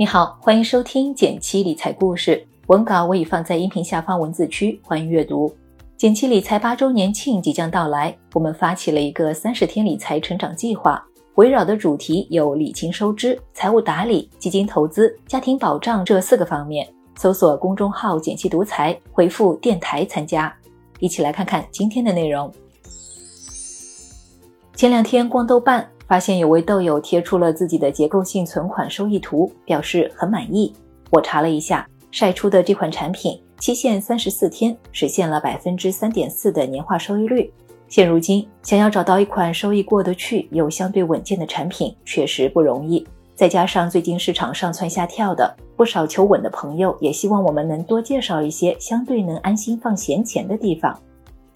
你好，欢迎收听减七理财故事。文稿我已放在音频下方文字区，欢迎阅读。减七理财八周年庆即将到来，我们发起了一个三十天理财成长计划，围绕的主题有理清收支、财务打理、基金投资、家庭保障这四个方面。搜索公众号“减七独裁，回复“电台”参加。一起来看看今天的内容。前两天逛豆瓣。发现有位豆友贴出了自己的结构性存款收益图，表示很满意。我查了一下，晒出的这款产品期限三十四天，实现了百分之三点四的年化收益率。现如今，想要找到一款收益过得去又相对稳健的产品，确实不容易。再加上最近市场上蹿下跳的，不少求稳的朋友也希望我们能多介绍一些相对能安心放闲钱的地方。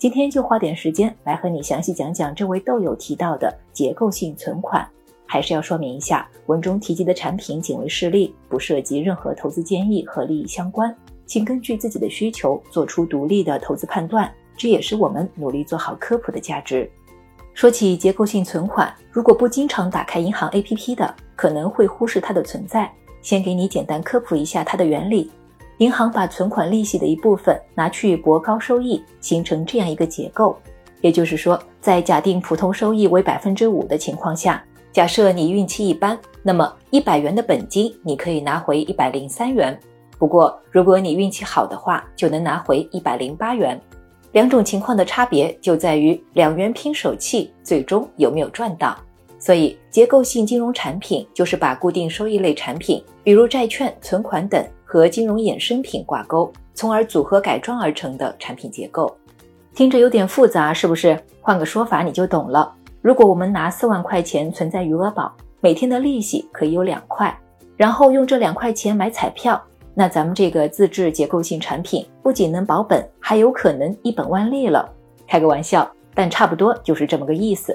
今天就花点时间来和你详细讲讲这位豆友提到的结构性存款。还是要说明一下，文中提及的产品仅为示例，不涉及任何投资建议和利益相关，请根据自己的需求做出独立的投资判断。这也是我们努力做好科普的价值。说起结构性存款，如果不经常打开银行 APP 的，可能会忽视它的存在。先给你简单科普一下它的原理。银行把存款利息的一部分拿去博高收益，形成这样一个结构。也就是说，在假定普通收益为百分之五的情况下，假设你运气一般，那么一百元的本金你可以拿回一百零三元。不过，如果你运气好的话，就能拿回一百零八元。两种情况的差别就在于两元拼手气，最终有没有赚到。所以，结构性金融产品就是把固定收益类产品，比如债券、存款等。和金融衍生品挂钩，从而组合改装而成的产品结构，听着有点复杂，是不是？换个说法你就懂了。如果我们拿四万块钱存在余额宝，每天的利息可以有两块，然后用这两块钱买彩票，那咱们这个自制结构性产品不仅能保本，还有可能一本万利了。开个玩笑，但差不多就是这么个意思。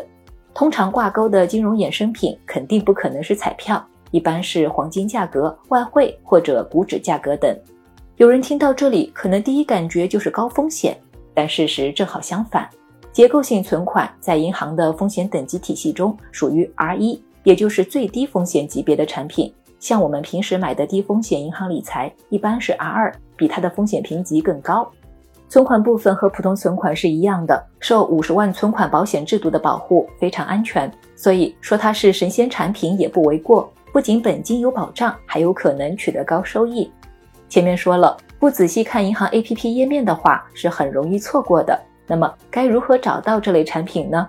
通常挂钩的金融衍生品肯定不可能是彩票。一般是黄金价格、外汇或者股指价格等。有人听到这里，可能第一感觉就是高风险，但事实正好相反。结构性存款在银行的风险等级体系中属于 R 一，也就是最低风险级别的产品。像我们平时买的低风险银行理财，一般是 R 二，比它的风险评级更高。存款部分和普通存款是一样的，受五十万存款保险制度的保护，非常安全。所以说它是神仙产品也不为过。不仅本金有保障，还有可能取得高收益。前面说了，不仔细看银行 APP 页面的话，是很容易错过的。那么该如何找到这类产品呢？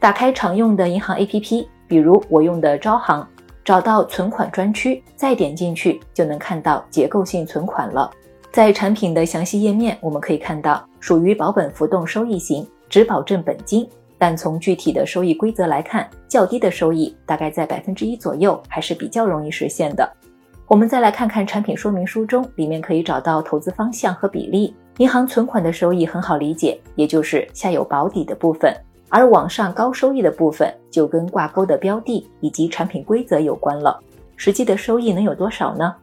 打开常用的银行 APP，比如我用的招行，找到存款专区，再点进去就能看到结构性存款了。在产品的详细页面，我们可以看到属于保本浮动收益型，只保证本金。但从具体的收益规则来看，较低的收益大概在百分之一左右，还是比较容易实现的。我们再来看看产品说明书中，里面可以找到投资方向和比例。银行存款的收益很好理解，也就是下有保底的部分，而往上高收益的部分就跟挂钩的标的以及产品规则有关了。实际的收益能有多少呢？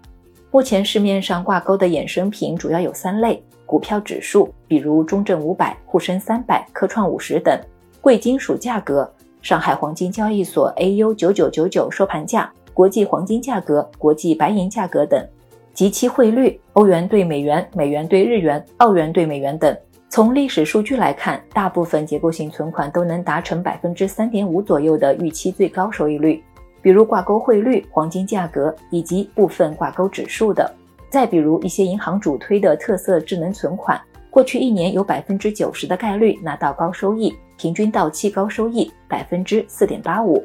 目前市面上挂钩的衍生品主要有三类：股票指数，比如中证五百、沪深三百、科创五十等。贵金属价格，上海黄金交易所 AU 九九九九收盘价，国际黄金价格、国际白银价格等，及其汇率，欧元兑美元、美元兑日元、澳元兑美元等。从历史数据来看，大部分结构性存款都能达成百分之三点五左右的预期最高收益率，比如挂钩汇率、黄金价格以及部分挂钩指数的。再比如一些银行主推的特色智能存款。过去一年有百分之九十的概率拿到高收益，平均到期高收益百分之四点八五。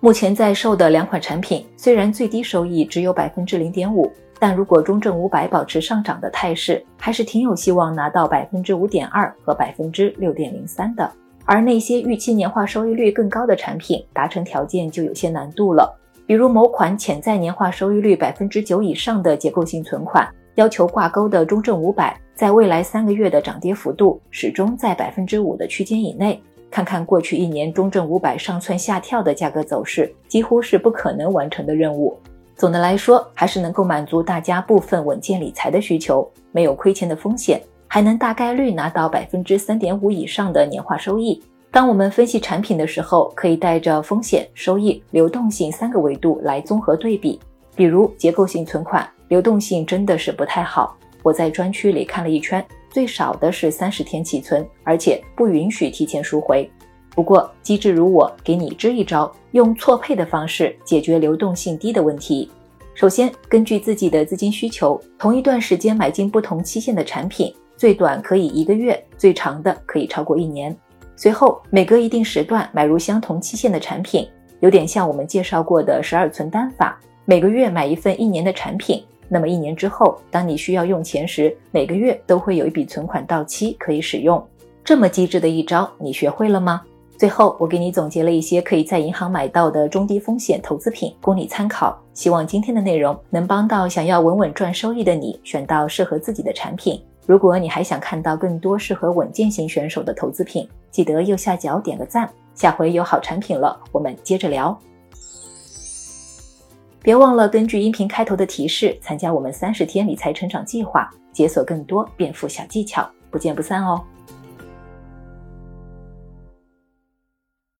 目前在售的两款产品，虽然最低收益只有百分之零点五，但如果中证五百保持上涨的态势，还是挺有希望拿到百分之五点二和百分之六点零三的。而那些预期年化收益率更高的产品，达成条件就有些难度了。比如某款潜在年化收益率百分之九以上的结构性存款。要求挂钩的中证五百，在未来三个月的涨跌幅度始终在百分之五的区间以内。看看过去一年中证五百上蹿下跳的价格走势，几乎是不可能完成的任务。总的来说，还是能够满足大家部分稳健理财的需求，没有亏钱的风险，还能大概率拿到百分之三点五以上的年化收益。当我们分析产品的时候，可以带着风险、收益、流动性三个维度来综合对比。比如结构性存款，流动性真的是不太好。我在专区里看了一圈，最少的是三十天起存，而且不允许提前赎回。不过机智如我，给你支一招，用错配的方式解决流动性低的问题。首先，根据自己的资金需求，同一段时间买进不同期限的产品，最短可以一个月，最长的可以超过一年。随后，每隔一定时段买入相同期限的产品，有点像我们介绍过的十二存单法，每个月买一份一年的产品。那么一年之后，当你需要用钱时，每个月都会有一笔存款到期可以使用。这么机智的一招，你学会了吗？最后，我给你总结了一些可以在银行买到的中低风险投资品，供你参考。希望今天的内容能帮到想要稳稳赚收益的你，选到适合自己的产品。如果你还想看到更多适合稳健型选手的投资品，记得右下角点个赞。下回有好产品了，我们接着聊。别忘了根据音频开头的提示，参加我们三十天理财成长计划，解锁更多变富小技巧。不见不散哦！